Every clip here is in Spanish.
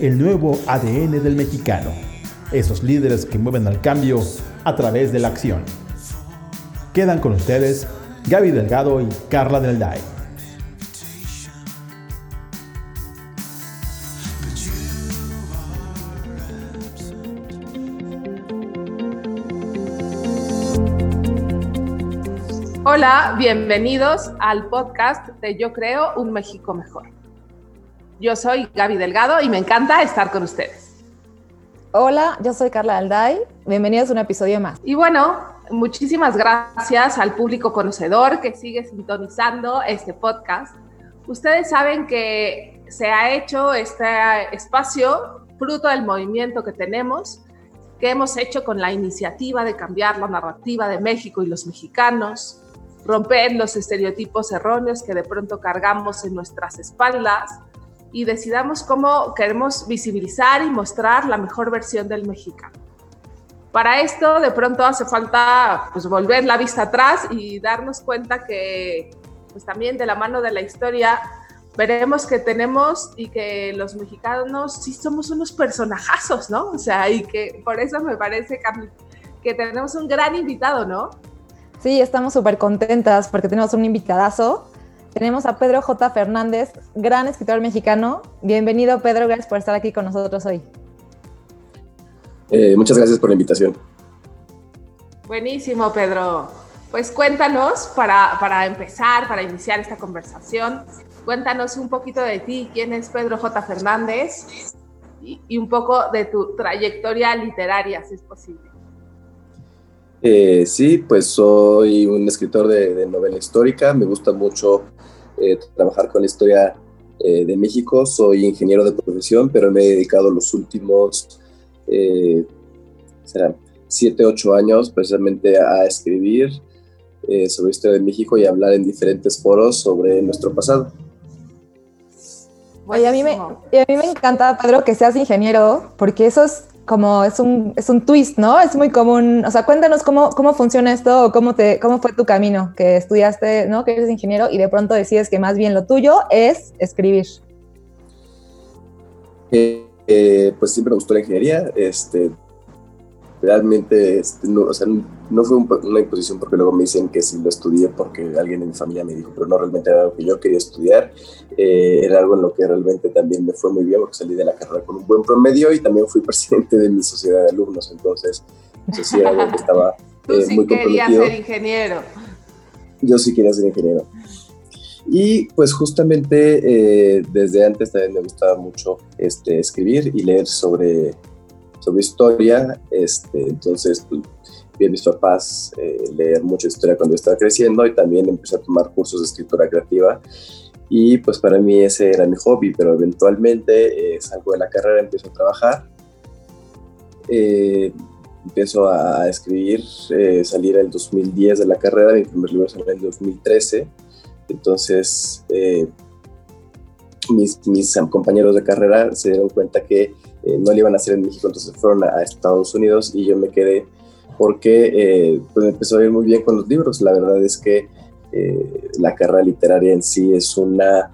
el nuevo ADN del mexicano, esos líderes que mueven al cambio a través de la acción. Quedan con ustedes Gaby Delgado y Carla Del Day. Hola, bienvenidos al podcast de Yo Creo un México Mejor. Yo soy Gaby Delgado y me encanta estar con ustedes. Hola, yo soy Carla Alday. Bienvenidos a un episodio más. Y bueno, muchísimas gracias al público conocedor que sigue sintonizando este podcast. Ustedes saben que se ha hecho este espacio fruto del movimiento que tenemos, que hemos hecho con la iniciativa de cambiar la narrativa de México y los mexicanos, romper los estereotipos erróneos que de pronto cargamos en nuestras espaldas y decidamos cómo queremos visibilizar y mostrar la mejor versión del mexicano. Para esto de pronto hace falta pues, volver la vista atrás y darnos cuenta que pues, también de la mano de la historia veremos que tenemos y que los mexicanos sí somos unos personajazos, ¿no? O sea, y que por eso me parece que tenemos un gran invitado, ¿no? Sí, estamos súper contentas porque tenemos un invitadazo tenemos a Pedro J. Fernández, gran escritor mexicano. Bienvenido, Pedro. Gracias por estar aquí con nosotros hoy. Eh, muchas gracias por la invitación. Buenísimo, Pedro. Pues cuéntanos, para, para empezar, para iniciar esta conversación, cuéntanos un poquito de ti, quién es Pedro J. Fernández y, y un poco de tu trayectoria literaria, si es posible. Eh, sí, pues soy un escritor de, novela histórica, me gusta mucho eh, trabajar con la historia eh, de México, soy ingeniero de profesión, pero me he dedicado los últimos, serán 7, 8 años precisamente a escribir sobre la historia de México y hablar en diferentes foros sobre nuestro pasado. Oye, a mí, me, a mí me encanta, Pedro, que seas ingeniero, porque eso es como es un, es un twist, ¿no? Es muy común. O sea, cuéntanos cómo, cómo funciona esto o cómo, te, cómo fue tu camino, que estudiaste, ¿no? Que eres ingeniero y de pronto decides que más bien lo tuyo es escribir. Eh, eh, pues siempre me gustó la ingeniería. Este, realmente este, no, o sea, no fue una imposición porque luego me dicen que si lo estudié porque alguien en mi familia me dijo, pero no realmente era algo que yo quería estudiar, eh, era algo en lo que realmente también me fue muy bien porque salí de la carrera con un buen promedio y también fui presidente de mi sociedad de alumnos, entonces eso sí era algo que estaba eh, sí muy querías ser ingeniero. Yo sí quería ser ingeniero. Y pues justamente eh, desde antes también me gustaba mucho este, escribir y leer sobre sobre historia, este, entonces pues, vi a mis papás eh, leer mucha historia cuando yo estaba creciendo y también empecé a tomar cursos de escritura creativa. Y pues para mí ese era mi hobby, pero eventualmente eh, salgo de la carrera, empiezo a trabajar, eh, empiezo a escribir, salir en el 2010 de la carrera, mi primer libro salió en el 2013, entonces mis, mis compañeros de carrera se dieron cuenta que eh, no le iban a hacer en México, entonces fueron a, Estados Unidos y yo me quedé porque eh, pues empezó a ir muy bien con los libros. La verdad es que eh, la carrera literaria en sí es una,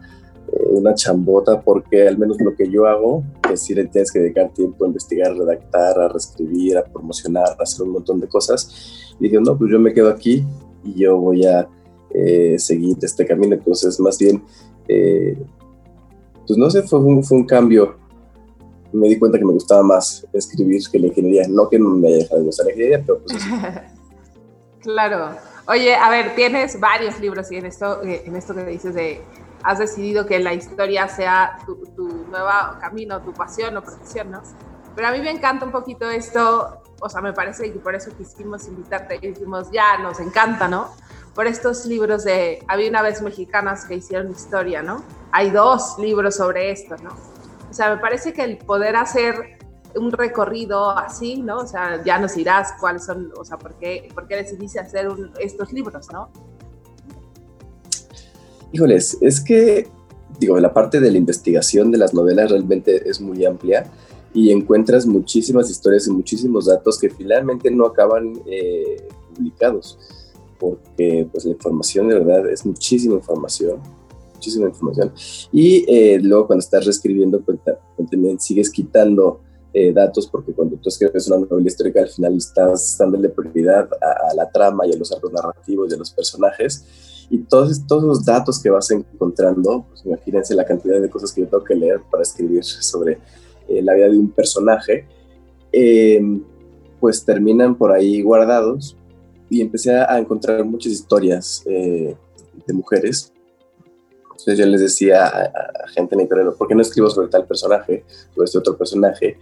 una chambota porque al menos lo que yo hago, pues sí le tienes que dedicar tiempo a investigar, a redactar, a reescribir, a promocionar, a hacer un montón de cosas. Y dije, no, pues yo me quedo aquí y yo voy a seguir este camino. Entonces, más bien, pues no sé, fue un, fue un cambio me di cuenta que me gustaba más escribir que la ingeniería. No que me haya dejado de gustar la ingeniería, pero pues claro. Oye, a ver, tienes varios libros y en esto, eh, en esto que dices de has decidido que la historia sea tu, tu nuevo camino, tu pasión o profesión, ¿no? Pero a mí me encanta un poquito esto, o sea, me parece que por eso quisimos invitarte y dijimos, ya, nos encanta, ¿no? Por estos libros de, había una vez mexicanas que hicieron historia, ¿no? Hay dos libros sobre esto, ¿no? O sea, me parece que el poder hacer un recorrido así, ¿no? O sea, ya nos dirás cuáles son, o sea, por qué, por qué decidiste hacer estos libros, ¿no? Híjoles, es que, digo, la parte de la investigación de las novelas realmente es muy amplia y encuentras muchísimas historias y muchísimos datos que finalmente no acaban eh, publicados, porque pues la información de verdad es muchísima información, muchísima información. Y eh, luego cuando estás reescribiendo, pues, pues también sigues quitando eh, datos, porque cuando tú escribes una novela histórica, al final estás dándole prioridad a, a, la trama y a los arcos narrativos y a los personajes. Y todos, todos los datos que vas encontrando, pues imagínense la cantidad de cosas que yo tengo que leer para escribir sobre eh, la vida de un personaje, eh, pues terminan por ahí guardados. Y empecé a encontrar muchas historias de mujeres entonces yo les decía a, gente en internet, ¿por qué no escribo sobre tal personaje, sobre este otro personaje?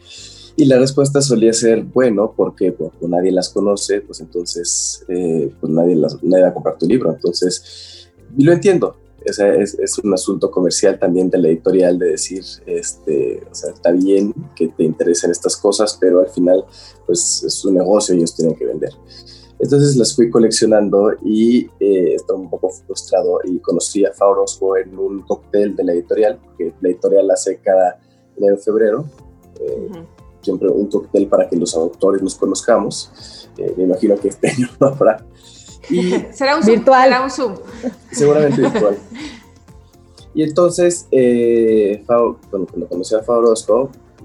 Y la respuesta solía ser, bueno, porque pues, nadie las conoce, pues entonces eh, pues nadie, las, nadie va a comprar tu libro. Entonces, y lo entiendo, es, es, un asunto comercial también de la editorial de decir, este, o sea, está bien que te interesen estas cosas, pero al final, pues es un negocio y ellos tienen que vender. Entonces las fui coleccionando y eh, estaba un poco frustrado y conocí a Faurosco en un cóctel de la editorial, que la editorial hace cada enero febrero. Eh, siempre un cóctel para que los autores nos conozcamos. Eh, me imagino que este año no habrá. Y será un virtual. Será un Zoom. Seguramente virtual. Y entonces, eh, cuando conocí a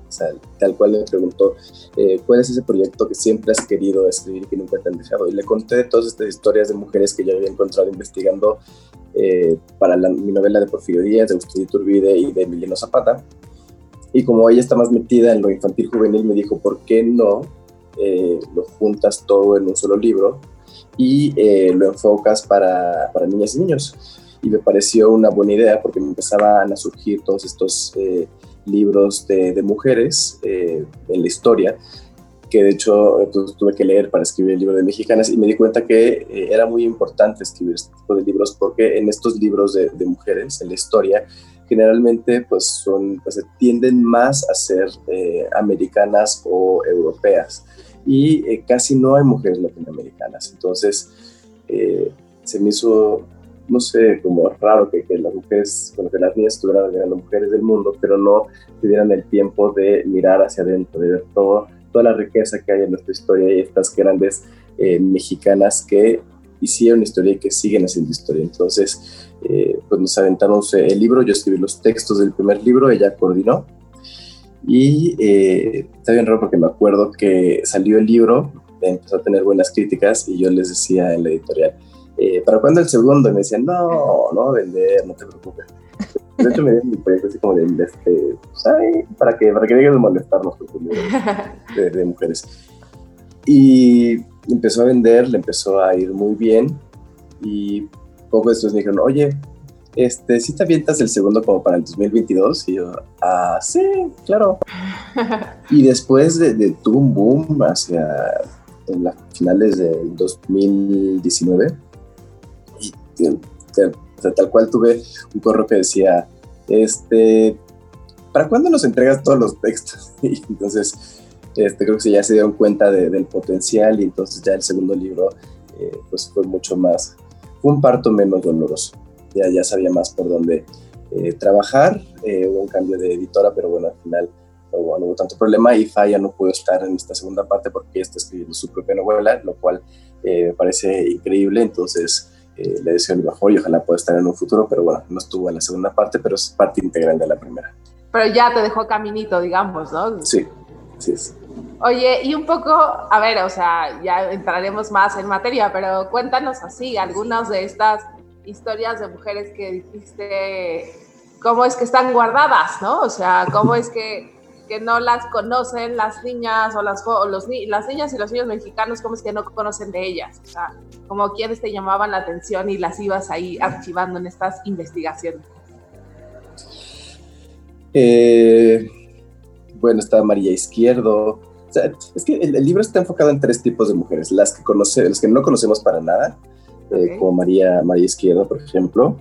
Faurosco, tal cual le preguntó, eh, ¿cuál es ese proyecto que siempre has querido escribir y que nunca te han dejado? Y le conté todas estas historias de mujeres que yo había encontrado investigando eh, para mi novela de Porfirio Díaz, de Agustín Iturbide y de Emiliano Zapata. Y como ella está más metida en lo infantil juvenil, me dijo, ¿por qué no eh, lo juntas todo en un solo libro y lo enfocas para, para, niñas y niños? Y me pareció una buena idea porque me empezaban a surgir todos estos libros de, mujeres eh, en la historia, que de hecho pues, tuve que leer para escribir el libro de mexicanas y me di cuenta que eh, era muy importante escribir este tipo de libros porque en estos libros de, mujeres, en la historia, generalmente pues son, pues, tienden más a ser eh, americanas o europeas y casi no hay mujeres latinoamericanas. Entonces, se me hizo no sé, como raro que, que las mujeres, bueno, que las niñas estuvieran las mujeres del mundo, pero no tuvieran el tiempo de mirar hacia adentro, de ver todo, toda la riqueza que hay en nuestra historia y estas grandes eh, mexicanas que hicieron historia y que siguen haciendo historia. Entonces, eh, pues nos aventamos el libro, yo escribí los textos del primer libro, ella coordinó. Y eh, está bien raro porque me acuerdo que salió el libro, empezó a tener buenas críticas y yo les decía en la editorial, eh, ¿para cuándo el segundo? Y me decían, no, no vender, no te preocupes. De hecho, me dieron mi proyecto así como de, este, pues, para que, para que dejes de molestarnos de, de, mujeres. Y empezó a vender, le empezó a ir muy bien. Y poco después me dijeron, oye, este, ¿sí te avientas el segundo como para el 2022? Y yo, ah, sí, claro. y después de, de tuvo un boom hacia en las finales del 2019 tal cual tuve un correo que decía, este, ¿para cuándo nos entregas todos los textos? Y entonces, este, creo que ya se dieron cuenta del potencial y entonces ya el segundo libro, eh, pues fue mucho más, un parto menos doloroso. Ya, ya sabía más por dónde eh, trabajar, eh, hubo un cambio de editora, pero bueno, al final no hubo, tanto problema y Faya no pudo estar en esta segunda parte porque está escribiendo su propia novela, lo cual me parece increíble, entonces eh, le deseo lo mejor y ojalá pueda estar en un futuro, pero bueno, no estuvo en la segunda parte, pero es parte integral de la primera. Pero ya te dejó caminito, digamos, ¿no? Sí, sí es. Oye, y un poco, a ver, o sea, ya entraremos más en materia, pero cuéntanos así, algunas de estas historias de mujeres que dijiste, cómo es que están guardadas, ¿no? O sea, cómo es que que no las conocen las niñas o las, los, las niñas y los niños mexicanos, ¿cómo es que no conocen de ellas? O sea, como quienes te llamaban la atención y las ibas ahí archivando en estas investigaciones. Eh, bueno, está María Izquierdo. es que el, libro está enfocado en tres tipos de mujeres. Las que, conoce, las que no conocemos para nada, eh, como María, María Izquierdo, por ejemplo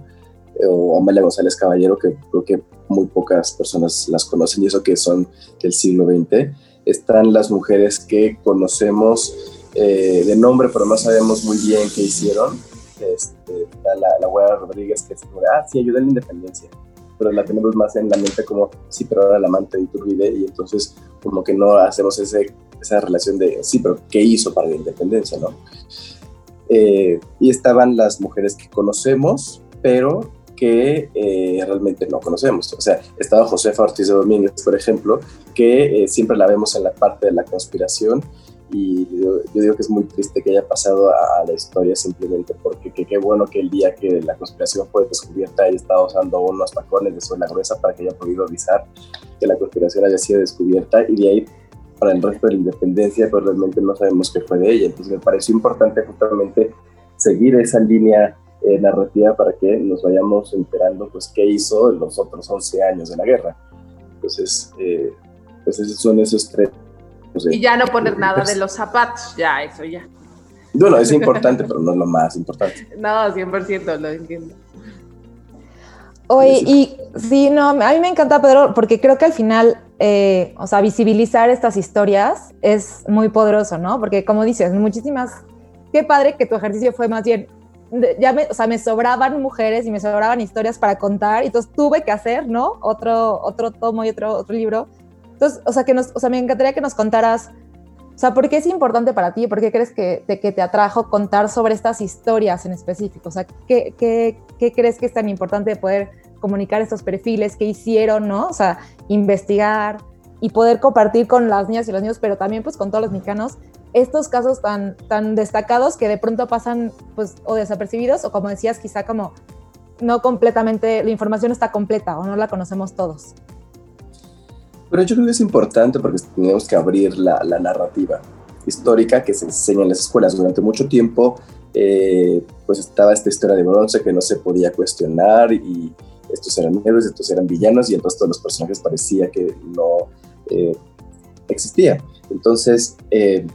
o Amalia González Caballero, que creo que muy pocas personas las conocen y eso que son del siglo XX. están las mujeres que conocemos eh, de nombre, pero no sabemos muy bien qué hicieron. Este, la, la abuela Rodríguez, que es como, ah, sí, ayuda en la independencia, pero la tenemos más en la mente como, sí, pero ahora la amante de Iturbide, y entonces como que no hacemos ese, esa relación de, sí, pero ¿qué hizo para la independencia, no? Eh, y estaban las mujeres que conocemos, pero que eh, realmente no conocemos. O sea, estaba Josefa Ortiz de Domínguez, por ejemplo, que eh, siempre la vemos en la parte de la conspiración y yo, digo que es muy triste que haya pasado a, la historia simplemente porque qué bueno que el día que la conspiración fue descubierta ella estaba usando unos tacones de suela gruesa para que haya podido avisar que la conspiración haya sido descubierta y de ahí para el resto de la independencia pues realmente no sabemos qué fue de ella. Entonces me pareció importante justamente seguir esa línea eh, narrativa para que nos vayamos enterando pues qué hizo en los otros 11 años de la guerra. Entonces, eh, pues esos son esos tres. Y ya no poner nada de los zapatos, ya, eso ya. Bueno, es importante, pero no es lo más importante. No, 100% lo entiendo. Oye, y sí, no, a mí me encanta, Pedro, porque creo que al final, eh, o sea, visibilizar estas historias es muy poderoso, ¿no? Porque como dices, muchísimas, qué padre que tu ejercicio fue más bien ya me, o sea, me sobraban mujeres y me sobraban historias para contar, y entonces tuve que hacer, ¿no? Otro, otro tomo y otro, otro libro. Entonces, o sea, que nos, o sea, me encantaría que nos contaras, o sea, ¿por qué es importante para ti? ¿Por qué crees que te, que te atrajo contar sobre estas historias en específico? O sea, ¿qué, qué, qué crees que es tan importante poder comunicar estos perfiles, qué hicieron, ¿no? O sea, investigar y poder compartir con las niñas y los niños, pero también pues con todos los mexicanos, estos casos tan, tan destacados que de pronto pasan pues o desapercibidos o como decías quizá como no completamente, la información está completa o no la conocemos todos. Pero yo creo que es importante porque tenemos que abrir la, la narrativa histórica que se enseña en las escuelas durante mucho tiempo. Eh, pues estaba esta historia de bronce que no se podía cuestionar y estos eran héroes, estos eran villanos y entonces todos los personajes parecía que no eh, existían. Entonces, eh,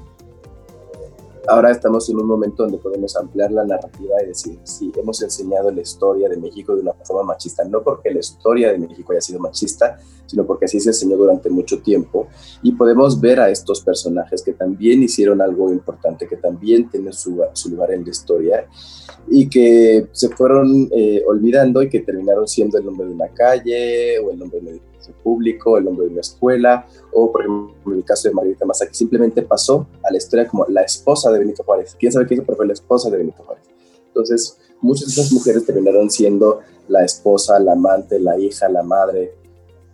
ahora estamos en un momento donde podemos ampliar la narrativa y decir, sí, hemos enseñado la historia de México de una forma machista, no porque la historia de México haya sido machista, sino porque así se enseñó durante mucho tiempo y podemos ver a estos personajes que también hicieron algo importante, que también tienen su, lugar en la historia y que se fueron eh, olvidando y que terminaron siendo el nombre de una calle o el nombre de un edificio público, el nombre de una escuela o por ejemplo en el caso de Margarita Massa que simplemente pasó a la historia como la esposa de Benito Juárez. ¿Quién sabe qué hizo? Pero fue la esposa de Benito Juárez. Entonces muchas de esas mujeres terminaron siendo la esposa, la amante, la hija, la madre,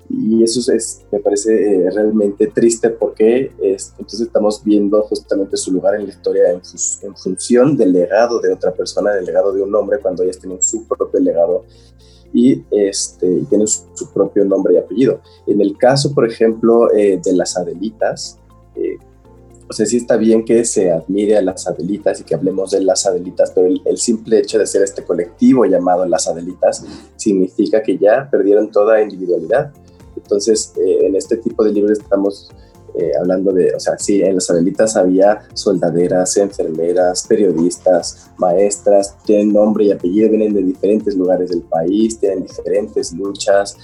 y eso es, me parece eh, realmente triste porque entonces estamos viendo justamente su lugar en la historia en, en, función del legado de otra persona, del legado de un hombre, cuando ellas tienen su propio legado y, este, tienen su, propio nombre y apellido. En el caso, por ejemplo, eh, de las Adelitas, eh, o sea, sí está bien que se admire a las Adelitas y que hablemos de las Adelitas, pero el, simple hecho de ser este colectivo llamado las Adelitas significa que ya perdieron toda individualidad entonces, eh, en este tipo de libros estamos eh, hablando de, o sea, sí, en las Abelitas había soldaderas, enfermeras, periodistas, maestras, tienen nombre y apellido, vienen de diferentes lugares del país, tienen diferentes luchas,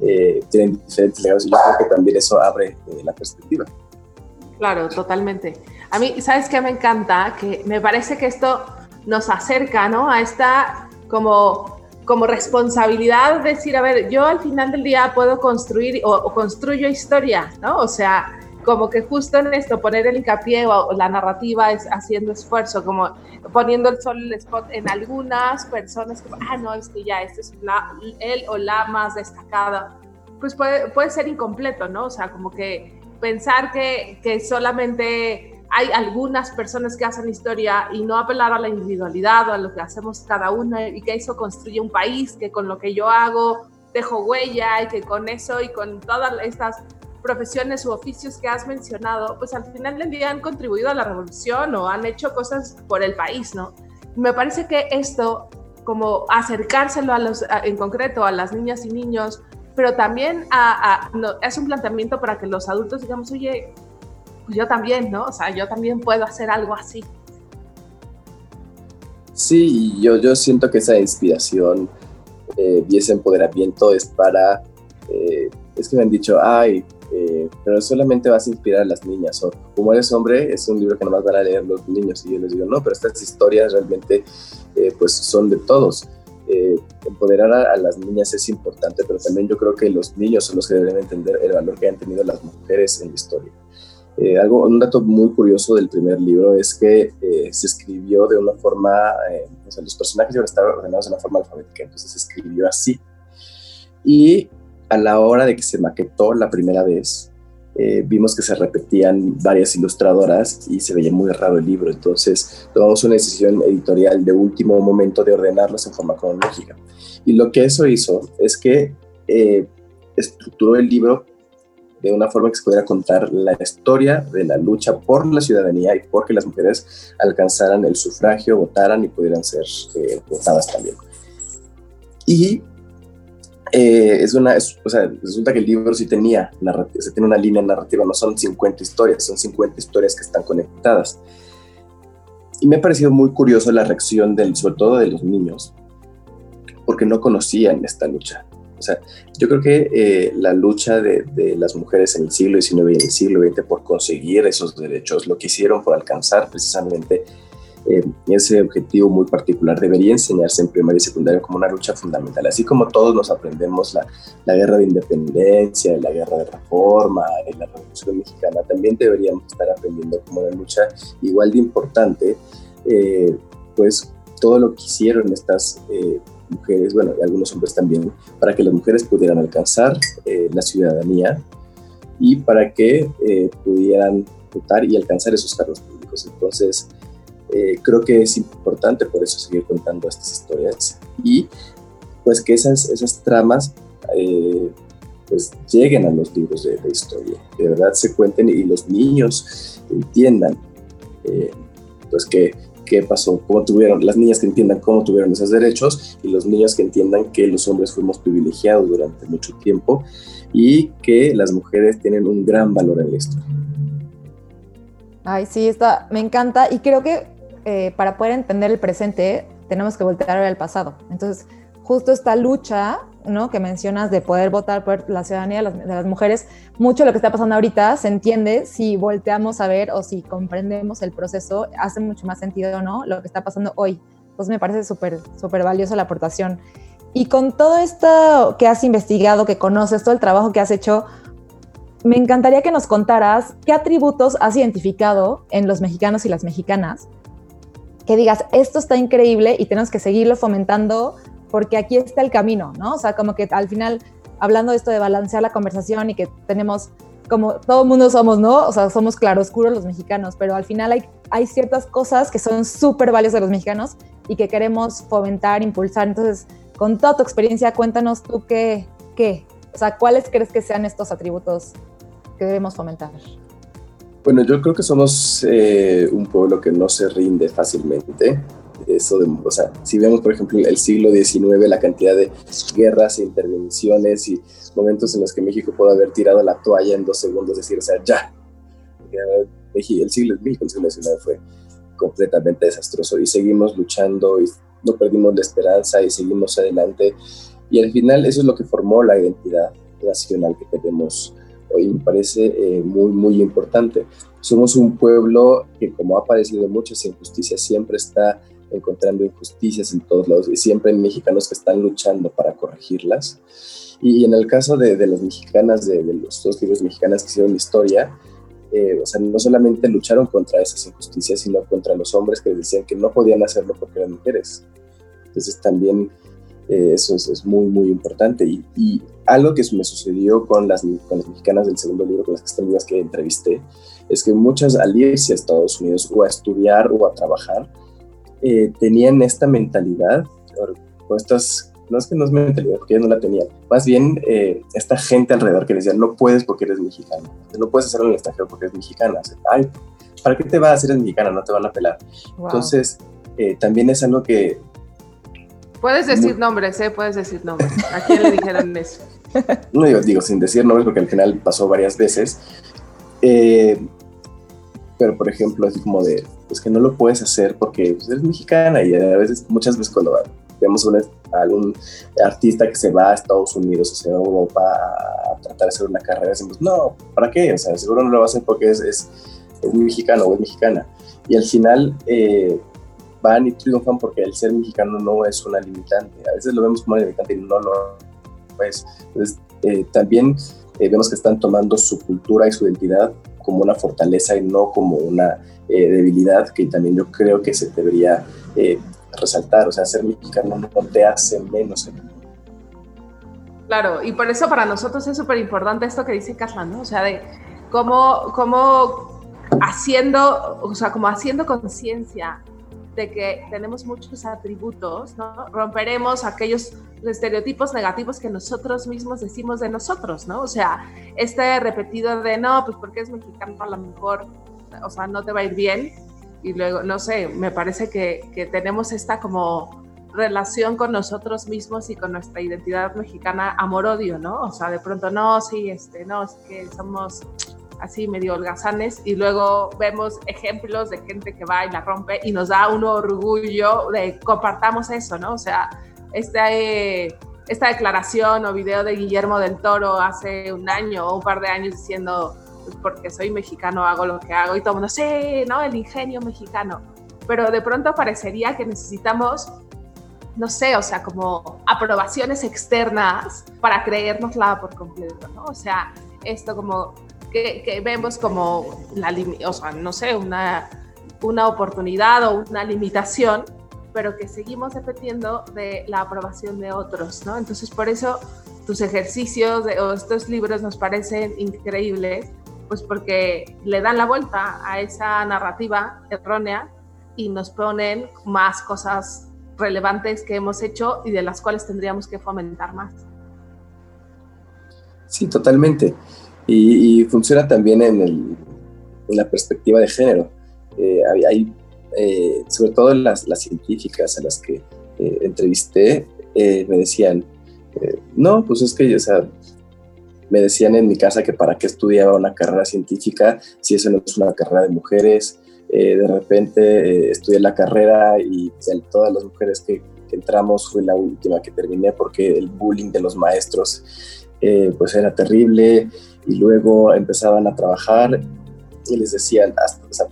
eh, tienen diferentes legados y yo creo que también eso abre la perspectiva. Claro, totalmente. A mí, ¿sabes qué me encanta? Que me parece que esto nos acerca, ¿no? A esta como como responsabilidad decir, a ver, yo al final del día puedo construir o, construyo historia, ¿no? O sea, como que justo en esto, poner el hincapié o, la narrativa es haciendo esfuerzo, como poniendo el sol el spot en algunas personas que, ah, no, es que ya, este es la, él o la más destacada, pues puede, puede ser incompleto, ¿no? O sea, como que pensar que, que solamente hay algunas personas que hacen historia y no apelar a la individualidad o a lo que hacemos cada uno y que eso construye un país, que con lo que yo hago dejo huella y que con eso y con todas estas profesiones u oficios que has mencionado, pues al final del día han contribuido a la revolución o han hecho cosas por el país, ¿no? Me parece que esto, como acercárselo a los, en concreto a las niñas y niños, pero también a, es un planteamiento para que los adultos digamos, oye, yo también, ¿no? O sea, yo también puedo hacer algo así. Sí, yo, yo siento que esa inspiración eh, y ese empoderamiento es para, eh, es que me han dicho, ay, eh, pero solamente vas a inspirar a las niñas. O como eres hombre, es un libro que nomás van a leer los niños. Y yo les digo, no, pero estas historias realmente eh, pues son de todos. Empoderar a, las niñas es importante, pero también yo creo que los niños son los que deben entender el valor que han tenido las mujeres en la historia. Algo, un dato muy curioso del primer libro es que se escribió de una forma, o sea, los personajes iban a estar ordenados de una forma alfabética, entonces se escribió así. Y a la hora de que se maquetó la primera vez, eh, vimos que se repetían varias ilustradoras y se veía muy raro el libro. Entonces tomamos una decisión editorial de último momento de ordenarlos en forma cronológica. Y lo que eso hizo es que eh, estructuró el libro de una forma que se pudiera contar la historia de la lucha por la ciudadanía y por que las mujeres alcanzaran el sufragio, votaran y pudieran ser eh, votadas también. Y eh, es una, o sea, resulta que el libro sí tenía se tiene una línea narrativa, no son 50 historias, son 50 historias que están conectadas. Y me ha parecido muy curioso la reacción, del, sobre todo de los niños, porque no conocían esta lucha. Sea, yo creo que eh, la lucha de, de, las mujeres en el siglo XIX y en el siglo XX por conseguir esos derechos, lo que hicieron por alcanzar precisamente eh, ese objetivo muy particular debería enseñarse en primaria y secundaria como una lucha fundamental. Así como todos nos aprendemos la, la guerra de independencia, la guerra de reforma, la revolución mexicana, también deberíamos estar aprendiendo como una lucha igual de importante, eh, pues todo lo que hicieron estas eh, mujeres, bueno, y algunos hombres también, para que las mujeres pudieran alcanzar la ciudadanía y para que pudieran votar y alcanzar esos cargos públicos. Entonces, eh, creo que es importante por eso seguir contando estas historias y pues que esas, esas tramas eh, pues lleguen a los libros de, historia, que de verdad se cuenten y los niños entiendan eh, pues qué, qué pasó, cómo tuvieron, las niñas que entiendan cómo tuvieron esos derechos y los niños que entiendan que los hombres fuimos privilegiados durante mucho tiempo y que las mujeres tienen un gran valor en la historia. Ay, sí, está, me encanta y creo que eh, para poder entender el presente, tenemos que voltear al pasado. Entonces, justo esta lucha ¿no? que mencionas de poder votar por la ciudadanía de las, mujeres, mucho de lo que está pasando ahorita se entiende si volteamos a ver o si comprendemos el proceso, hace mucho más sentido no lo que está pasando hoy. Entonces me parece súper, súper valiosa la aportación. Y con todo esto que has investigado, que conoces, todo el trabajo que has hecho, me encantaría que nos contaras qué atributos has identificado en los mexicanos y las mexicanas que digas, esto está increíble y tenemos que seguirlo fomentando porque aquí está el camino, ¿no? O sea, como que al final, hablando de esto de balancear la conversación y que tenemos, como todo el mundo somos, ¿no? O sea, somos claroscuros los mexicanos, pero al final hay, hay ciertas cosas que son súper valiosas de los mexicanos y que queremos fomentar, impulsar. Entonces, con toda tu experiencia, cuéntanos tú qué, qué, o sea, cuáles crees que sean estos atributos que debemos fomentar. Bueno, yo creo que somos eh, un pueblo que no se rinde fácilmente. Eso de, o sea, si vemos, por ejemplo, el siglo XIX, la cantidad de guerras e intervenciones y momentos en los que México puede haber tirado la toalla en dos segundos, decir, o sea, ya. El siglo, el siglo XIX fue completamente desastroso y seguimos luchando y no perdimos la esperanza y seguimos adelante. Y al final eso es lo que formó la identidad nacional que tenemos y me parece eh, muy, muy importante. Somos un pueblo que, como ha padecido muchas injusticias, siempre está encontrando injusticias en todos lados y siempre hay mexicanos que están luchando para corregirlas. Y, en el caso de, de las mexicanas, de, los dos libros mexicanas que hicieron historia, eh, o sea, no solamente lucharon contra esas injusticias, sino contra los hombres que decían que no podían hacerlo porque eran mujeres. Entonces también eh, eso es, muy, muy importante. Y, y, algo que me sucedió con las, con las mexicanas del segundo libro, con las extranjeras que entrevisté, es que muchas al irse a Estados Unidos o a estudiar o a trabajar, eh, tenían esta mentalidad, o, estas, no es que no es mentalidad, porque ellas no la tenían, más bien eh, esta gente alrededor que decía, no puedes porque eres mexicana, no puedes hacerlo en el extranjero porque eres mexicana, ay, ¿para qué te vas a hacer eres mexicana? No te van a pelar. Entonces, también es algo que Puedes decir nombres, ¿eh? Puedes decir nombres. ¿A quién le dijeron eso? No digo, digo, sin decir nombres porque al final pasó varias veces. Eh, pero, por ejemplo, así como de, pues que no lo puedes hacer porque pues, eres mexicana y a veces, muchas veces cuando vemos a algún artista que se va a Estados Unidos o se va a Europa a, tratar de hacer una carrera, decimos, no, ¿para qué? O sea, seguro no lo va a hacer porque es, es, mexicano o es mexicana. Y al final eh, van y triunfan porque el ser mexicano no es una limitante. A veces lo vemos como una limitante y no lo es. Entonces, eh, también eh, vemos que están tomando su cultura y su identidad como una fortaleza y no como una eh, debilidad que también yo creo que se debería eh, resaltar. O sea, ser mexicano no te hace menos. Claro, y por eso para nosotros es súper importante esto que dice Carla, ¿no? O sea, de cómo, cómo haciendo, o sea, como haciendo conciencia de que tenemos muchos atributos, ¿no? Romperemos aquellos estereotipos negativos que nosotros mismos decimos de nosotros, ¿no? O sea, este repetido de no, pues porque es mexicano a lo mejor, o sea, no te va a ir bien. Y luego, no sé, me parece que, que tenemos esta como relación con nosotros mismos y con nuestra identidad mexicana amor-odio, ¿no? O sea, de pronto, no, sí, este, no, es que somos así medio holgazanes y luego vemos ejemplos de gente que va y la rompe y nos da un orgullo de compartamos eso, ¿no? O sea, esta, esta declaración o video de Guillermo del Toro hace un año o un par de años diciendo, pues porque soy mexicano hago lo que hago y todo el mundo, sí, ¿no? El ingenio mexicano. Pero de pronto parecería que necesitamos no sé, o sea, como aprobaciones externas para creérnosla por completo, ¿no? O sea, esto como que, vemos como, la, o sea, no sé, una, una oportunidad o una limitación, pero que seguimos dependiendo de la aprobación de otros, ¿no? Entonces, por eso tus ejercicios o estos libros nos parecen increíbles, pues porque le dan la vuelta a esa narrativa errónea y nos ponen más cosas relevantes que hemos hecho y de las cuales tendríamos que fomentar más. Sí, totalmente. Y, funciona también en, el, en, la perspectiva de género. Eh, hay, eh, sobre todo las, las, científicas a las que eh, entrevisté, me decían, no, pues es que, o sea, me decían en mi casa que para qué estudiaba una carrera científica si eso no es una carrera de mujeres. de repente estudié la carrera y de todas las mujeres que, que, entramos fui la última que terminé porque el bullying de los maestros pues era terrible y luego empezaban a trabajar y les decían, hasta,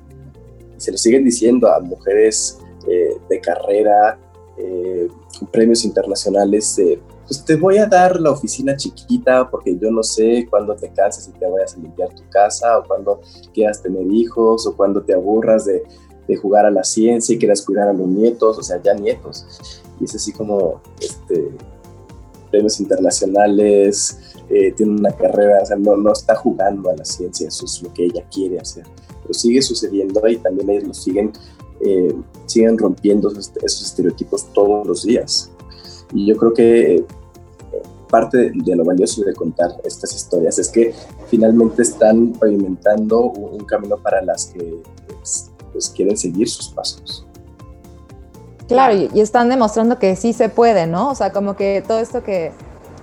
se lo siguen diciendo a mujeres eh, de carrera eh, premios internacionales, pues te voy a dar la oficina chiquita porque yo no sé cuándo te canses y te vayas a limpiar tu casa o cuando quieras tener hijos o cuando te aburras de, de jugar a la ciencia y quieras cuidar a los nietos, o sea, ya nietos. Y es así como este, premios internacionales, eh, tiene una carrera, o sea, no, no está jugando a la ciencia, eso es lo que ella quiere hacer. Pero sigue sucediendo y también ellos lo siguen, eh, siguen rompiendo esos, estereotipos todos los días. Y yo creo que eh, parte de, lo valioso de contar estas historias es que finalmente están pavimentando un, camino para las que pues, pues, quieren seguir sus pasos. Claro, y, están demostrando que sí se puede, ¿no? O sea, como que todo esto que,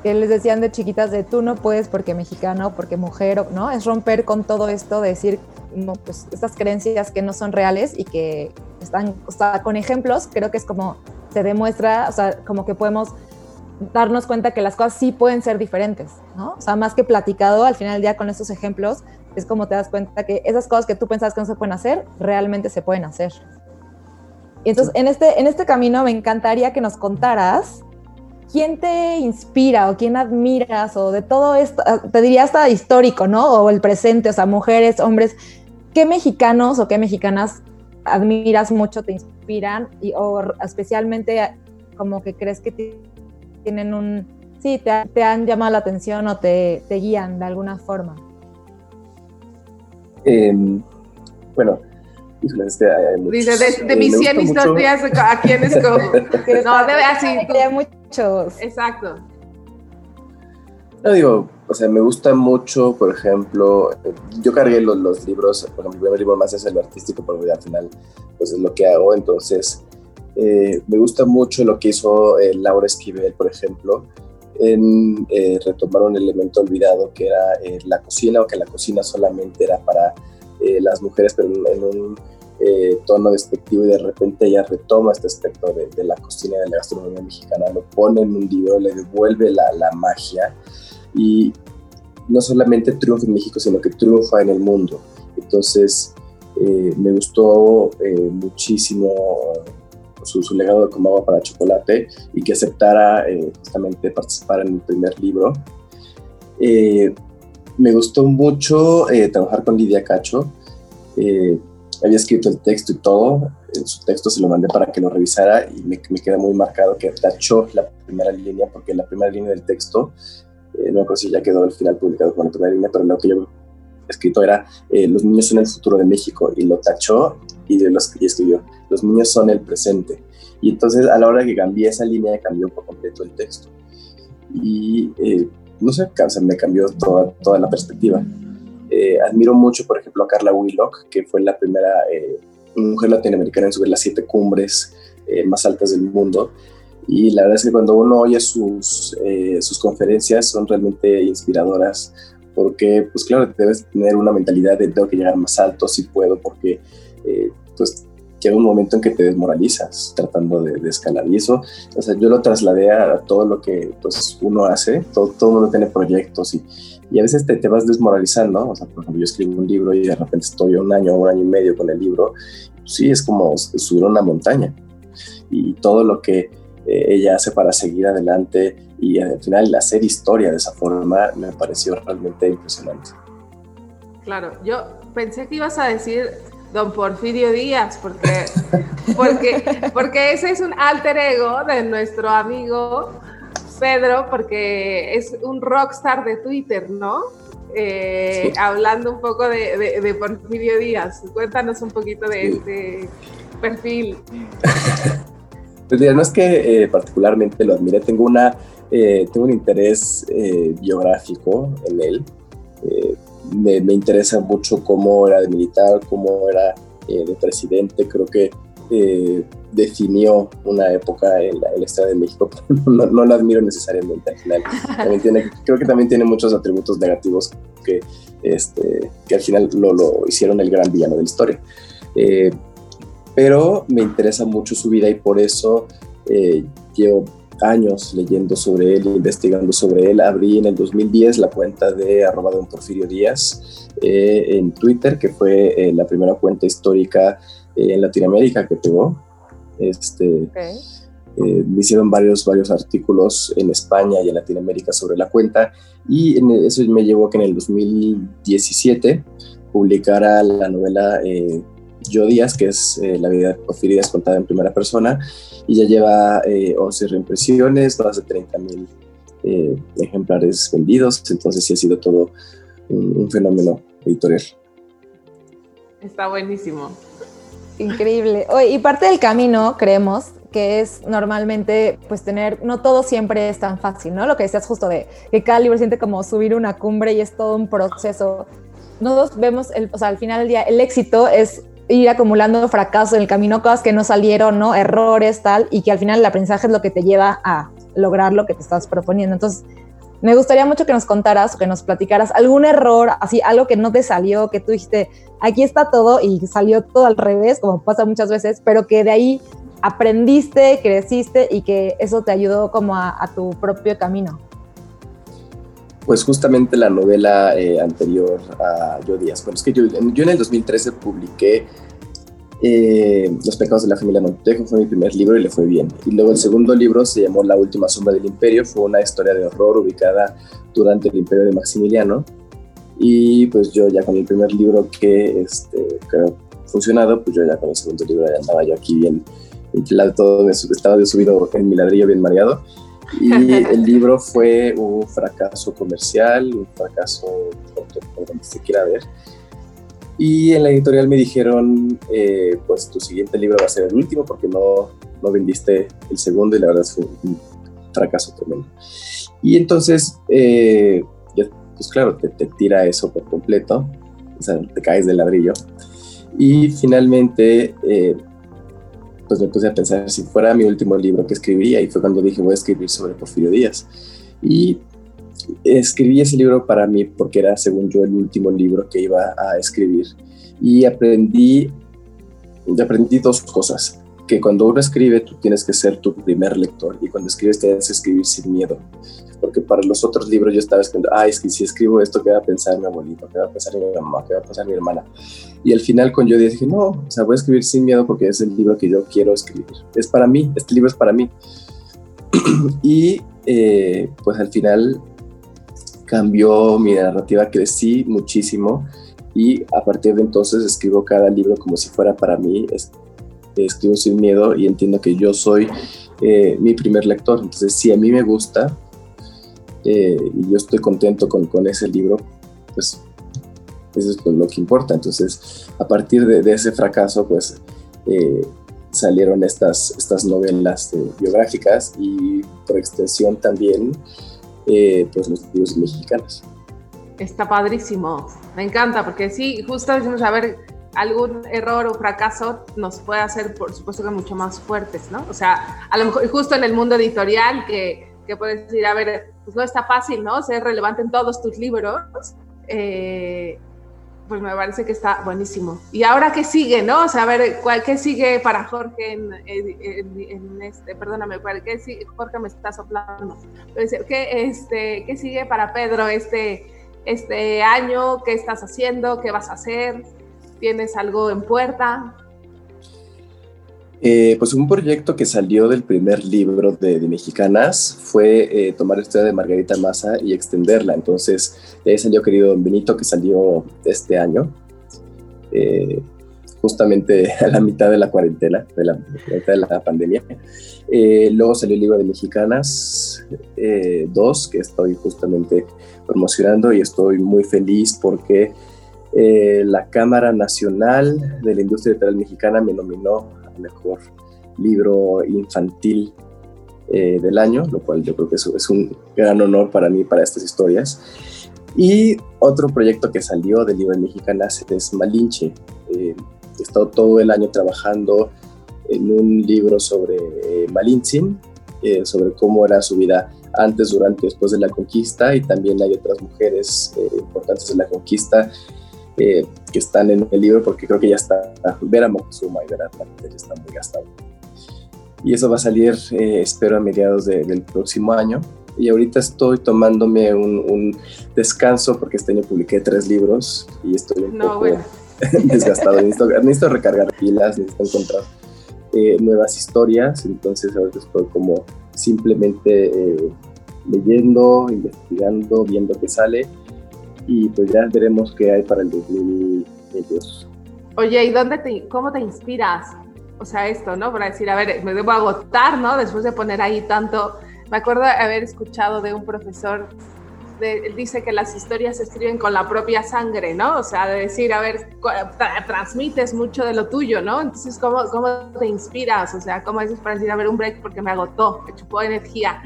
que les decían de chiquitas de tú no puedes porque mexicano, porque mujer, ¿no? Es romper con todo esto, de decir, no, pues estas creencias que no son reales y que están, o sea, con ejemplos, creo que es como se demuestra, o sea, como que podemos darnos cuenta que las cosas sí pueden ser diferentes, ¿no? O sea, más que platicado, al final del día con estos ejemplos, es como te das cuenta que esas cosas que tú pensabas que no se pueden hacer, realmente se pueden hacer. Y entonces, en este, en este camino me encantaría que nos contaras ¿quién te inspira o quién admiras o de todo esto, ah, te diría hasta histórico, ¿no? O el presente, o sea, mujeres, hombres, ¿qué mexicanos o qué mexicanas admiras mucho, te inspiran y, o especialmente como que crees que tienen un, sí, te, han llamado la atención o te, guían de alguna forma? Em, bueno, Dice, de, mis 100 historias, ¿a quién escojo? no, debe así. muchos. Exacto. No digo, o sea, me gusta mucho, por ejemplo, yo cargué los, los libros, por mi primer libro más es el artístico, porque al final, pues es lo que hago, entonces, eh, me gusta mucho lo que hizo eh, Laura Esquivel, por ejemplo, en eh, retomar un elemento olvidado que era la cocina, o que la cocina solamente era para las mujeres, pero en un eh, tono despectivo y de repente ella retoma este aspecto de, la cocina de la gastronomía mexicana, lo pone en un libro, le devuelve la, la magia y no solamente triunfa en México, sino que triunfa en el mundo. Entonces, eh, me gustó eh, muchísimo su, su, legado de Como agua para chocolate y que aceptara justamente participar en el primer libro. Me gustó mucho trabajar con Lidia Cacho había escrito el texto y todo, su texto se lo mandé para que lo revisara y me, me queda muy marcado que tachó la primera línea, porque la primera línea del texto, eh, no creo si ya quedó al final publicado con la primera línea, pero lo que yo escrito era, eh, los niños son el futuro de México, y lo tachó y, los, y escribió, los niños son el presente. Y entonces a la hora que cambié esa línea, cambió por completo el texto. Y eh, no sé, me cambió toda, toda la perspectiva. Eh, admiro mucho, por ejemplo, a Carla Willock, que fue la primera eh, mujer latinoamericana en subir las siete cumbres eh, más altas del mundo. Y la verdad es que cuando uno oye sus, sus conferencias son realmente inspiradoras, porque, pues claro, debes tener una mentalidad de tengo que llegar más alto si puedo, porque pues llega un momento en que te desmoralizas tratando de, escalar. Y eso, o sea, yo lo trasladé a todo lo que pues uno hace, todo, todo mundo tiene proyectos y, y a veces te, te, vas desmoralizando, o sea, por ejemplo, yo escribo un libro y de repente estoy un año, un año y medio con el libro, sí, es como subir una montaña. Y todo lo que eh, ella hace para seguir adelante y al final hacer historia de esa forma me pareció realmente impresionante. Claro, yo pensé que ibas a decir don Porfirio Díaz, porque, porque, porque ese es un alter ego de nuestro amigo Pedro, porque es un rockstar de Twitter, ¿no? Eh, hablando un poco de, Porfirio Díaz. Cuéntanos un poquito de este perfil. Pues mira, no es que eh, particularmente lo admire, tengo, una, eh, tengo un interés biográfico en él. Me, me, interesa mucho cómo era de militar, cómo era de presidente. Creo que definió una época en, el Estado de México, pero no, no, lo admiro necesariamente al final. creo que también tiene muchos atributos negativos que, este, que al final lo, lo hicieron el gran villano de la historia. Eh, pero me interesa mucho su vida y por eso eh, llevo años leyendo sobre él, investigando sobre él. Abrí en el 2010 la cuenta de arroba don Porfirio Díaz eh, en Twitter, que fue la primera cuenta histórica en Latinoamérica que pegó. Este, eh, me hicieron varios, varios artículos en España y en Latinoamérica sobre la cuenta y en eso me llevó a que en el 2017 publicara la novela eh, Yo Díaz, que es eh, la vida de Porfirio contada en primera persona y ya lleva 11 reimpresiones, más de 30 mil ejemplares vendidos, entonces sí ha sido todo un fenómeno editorial. Está buenísimo. Increíble. y parte del camino, creemos, que es normalmente, pues tener, no todo siempre es tan fácil, ¿no? Lo que decías justo de que cada libro siente como subir una cumbre y es todo un proceso. Nosotros vemos, el, o sea, al final del día, el éxito es ir acumulando fracasos en el camino, cosas que no salieron, ¿no? Errores, tal, y que al final el aprendizaje es lo que te lleva a lograr lo que te estás proponiendo. Entonces, me gustaría mucho que nos contaras, que nos platicaras algún error, así algo que no te salió, que tú dijiste, aquí está todo y salió todo al revés, como pasa muchas veces, pero que de ahí aprendiste, creciste y que eso te ayudó como a, tu propio camino. Pues justamente la novela eh, anterior a Yo Díaz. Bueno, es que yo, yo en el 2013 publiqué eh, Los pecados de la familia Montejo fue mi primer libro y le fue bien. Y luego el segundo libro se llamó La última sombra del imperio, fue una historia de horror ubicada durante el imperio de Maximiliano. Y pues yo ya con el primer libro que, este, que funcionado, pues yo ya con el segundo libro ya andaba yo aquí bien inflado, todo estaba de subido en mi ladrillo bien mareado. Y el libro fue un fracaso comercial, un fracaso por donde se quiera ver. Y en la editorial me dijeron, eh, pues tu siguiente libro va a ser el último porque no, no vendiste el segundo y la verdad fue un fracaso tremendo. Y entonces, eh, pues claro, te, te, tira eso por completo, o sea, te caes del ladrillo. Y finalmente, eh, pues me puse a pensar si fuera mi último libro que escribiría y fue cuando dije voy a escribir sobre Porfirio Díaz. Y escribí ese libro para mí porque era, según yo, el último libro que iba a escribir. Y aprendí aprendí dos cosas. Que cuando uno escribe, tú tienes que ser tu primer lector y cuando escribes tienes que escribir sin miedo. Porque para los otros libros yo estaba escribiendo, ay, es que si escribo esto, ¿qué va a pensar mi abuelito? ¿Qué va a pensar mi mamá? ¿Qué va a pensar mi hermana? Y al final con yo dije, no, o sea, voy a escribir sin miedo porque es el libro que yo quiero escribir. Es para mí, este libro es para mí. y eh, pues al final cambió mi narrativa, crecí muchísimo y a partir de entonces escribo cada libro como si fuera para mí, escribo sin miedo y entiendo que yo soy eh, mi primer lector. Entonces, si a mí me gusta eh, y yo estoy contento con, con, ese libro, pues eso es lo que importa. Entonces, a partir de, ese fracaso, pues eh, salieron estas, estas novelas biográficas y por extensión también, pues los libros mexicanos. Está padrísimo, me encanta, porque sí, justo decimos, a ver, algún error o fracaso nos puede hacer, por supuesto, que mucho más fuertes, ¿no? O sea, a lo mejor justo en el mundo editorial, que, que puedes decir, a ver, pues no está fácil, ¿no? Ser relevante en todos tus libros, eh, pues me parece que está buenísimo. ¿Y ahora qué sigue, no? O sea, a ver, ¿qué sigue para Jorge en, en, este, perdóname, ¿qué sigue? Jorge me está soplando. ¿Qué, este, ¿Qué sigue para Pedro este este año, qué estás haciendo, qué vas a hacer, tienes algo en puerta. Eh, pues un proyecto que salió del primer libro de, Mexicanas fue eh, tomar la historia de Margarita Massa y extenderla. Entonces, de ahí salió querido Don Benito, que salió este año, eh, justamente a la mitad de la cuarentena, de la, de la pandemia. luego salió el libro de Mexicanas 2, que estoy justamente promocionando y estoy muy feliz porque eh, la Cámara Nacional de la Industria Literal Mexicana me nominó a Mejor Libro Infantil eh, del año, lo cual yo creo que es un gran honor para mí, para estas historias. Y otro proyecto que salió del libro Mexicanas es Malinche. Eh, he estado todo el año trabajando en un libro sobre Malintzin, sobre cómo era su vida antes, durante y después de la conquista y también hay otras mujeres eh, importantes de la conquista eh, que están en el libro porque creo que ya está Vera Moctezuma y Vera ya está muy gastado. Y eso va a salir, eh, espero, a mediados del próximo año. Y ahorita estoy tomándome un, descanso porque este año publiqué tres libros y estoy un poco desgastado. necesito, necesito, recargar pilas, necesito encontrar nuevas historias. Entonces ahorita estoy como simplemente eh, leyendo, investigando, viendo qué sale y pues ya veremos qué hay para el 2022. Oye, ¿y dónde te, cómo te inspiras? O sea, esto, ¿no? Para decir, a ver, me debo agotar, ¿no? Después de poner ahí tanto. Me acuerdo haber escuchado de un profesor él dice que las historias se escriben con la propia sangre, ¿no? O sea, de decir, a ver, transmites mucho de lo tuyo, ¿no? Entonces, ¿cómo, cómo te inspiras? O sea, ¿cómo dices para decir, a ver, un break porque me agotó, me chupó energía?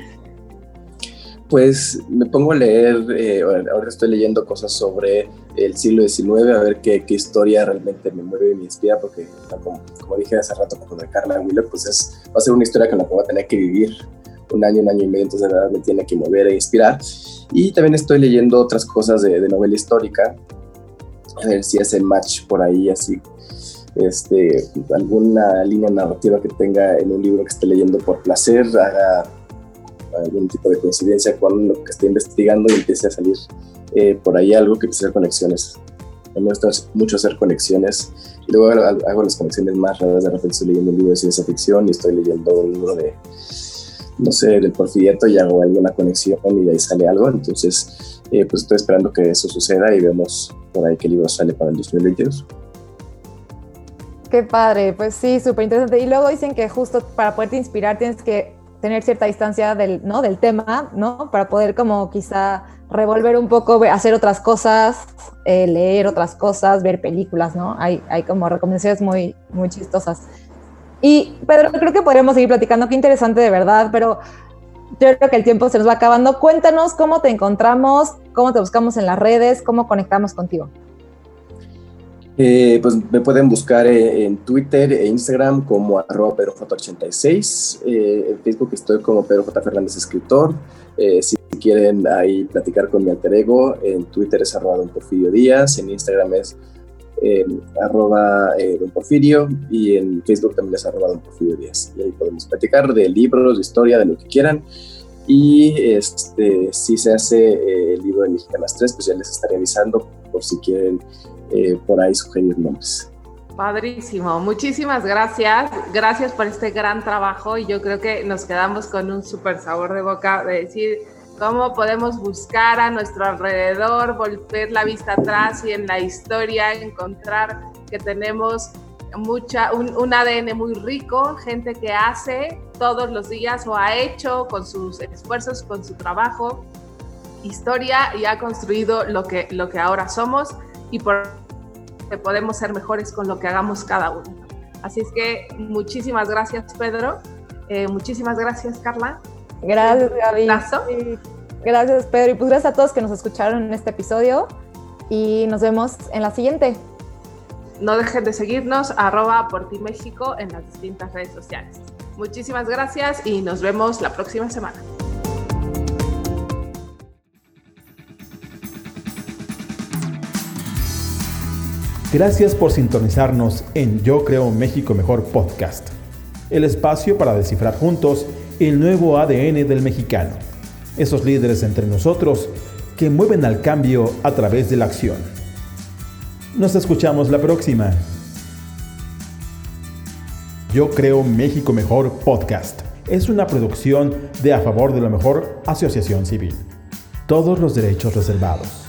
Pues me pongo a leer, eh, ahora estoy leyendo cosas sobre el siglo XIX, a ver qué, qué historia realmente me mueve y me inspira, porque como, dije hace rato con Carla Wheeler, pues es, va a ser una historia con la que voy a tener que vivir un año, un año y medio, entonces de verdad me tiene que mover e inspirar. Y también estoy leyendo otras cosas de, novela histórica, a ver si hace match por ahí, así, este, alguna línea narrativa que tenga en un libro que esté leyendo por placer, haga algún tipo de coincidencia con lo que esté investigando y empiece a salir eh, por ahí algo que empiece a hacer conexiones. Me gusta mucho hacer conexiones luego hago, las conexiones más raras. De repente estoy leyendo un libro de ciencia ficción y estoy leyendo un libro de, no sé, del porfiriato y hago alguna conexión y de ahí sale algo. Entonces, eh, pues estoy esperando que eso suceda y vemos por ahí qué libro sale para el 2022. Qué padre, pues sí, súper interesante. Y luego dicen que justo para poderte inspirar tienes que tener cierta distancia del, ¿no? del tema, ¿no? Para poder como quizá revolver un poco, hacer otras cosas, eh, leer otras cosas, ver películas, ¿no? Hay, hay como recomendaciones muy, muy chistosas. Y Pedro, creo que podríamos seguir platicando, qué interesante de verdad, pero yo creo que el tiempo se nos va acabando. Cuéntanos cómo te encontramos, cómo te buscamos en las redes, cómo conectamos contigo. Eh, pues me pueden buscar eh, en Twitter e Instagram como arroba pedroj86. Eh, en Facebook estoy como Pedro J. Fernández Escritor. si quieren ahí platicar con mi alter ego, en Twitter es arroba don Porfirio Díaz, en Instagram es arroba eh, Don Porfirio y en Facebook también es arroba Don Porfirio Díaz. Y ahí podemos platicar de libros, de historia, de lo que quieran. Y este, si se hace eh, el libro de Mexicanas 3, pues ya les estaré avisando por si quieren eh, por ahí sugerir nombres. Padrísimo, muchísimas gracias. Gracias por este gran trabajo y yo creo que nos quedamos con un súper sabor de boca de decir cómo podemos buscar a nuestro alrededor, volver la vista atrás y en la historia encontrar que tenemos mucha, un, ADN muy rico, gente que hace todos los días o ha hecho con sus esfuerzos, con su trabajo, historia y ha construido lo que, lo que ahora somos y por que podemos ser mejores con lo que hagamos cada uno. Así es que muchísimas gracias, Pedro. Eh, muchísimas gracias, Carla. Gracias, Gaby. Gracias, Pedro. Y pues gracias a todos que nos escucharon en este episodio. Y nos vemos en la siguiente. No dejen de seguirnos, arroba por ti México en las distintas redes sociales. Muchísimas gracias y nos vemos la próxima semana. Gracias por sintonizarnos en Yo Creo México Mejor Podcast, el espacio para descifrar juntos el nuevo ADN del mexicano, esos líderes entre nosotros que mueven al cambio a través de la acción. Nos escuchamos la próxima. Yo Creo México Mejor Podcast es una producción de A Favor de lo Mejor Asociación Civil. Todos los derechos reservados.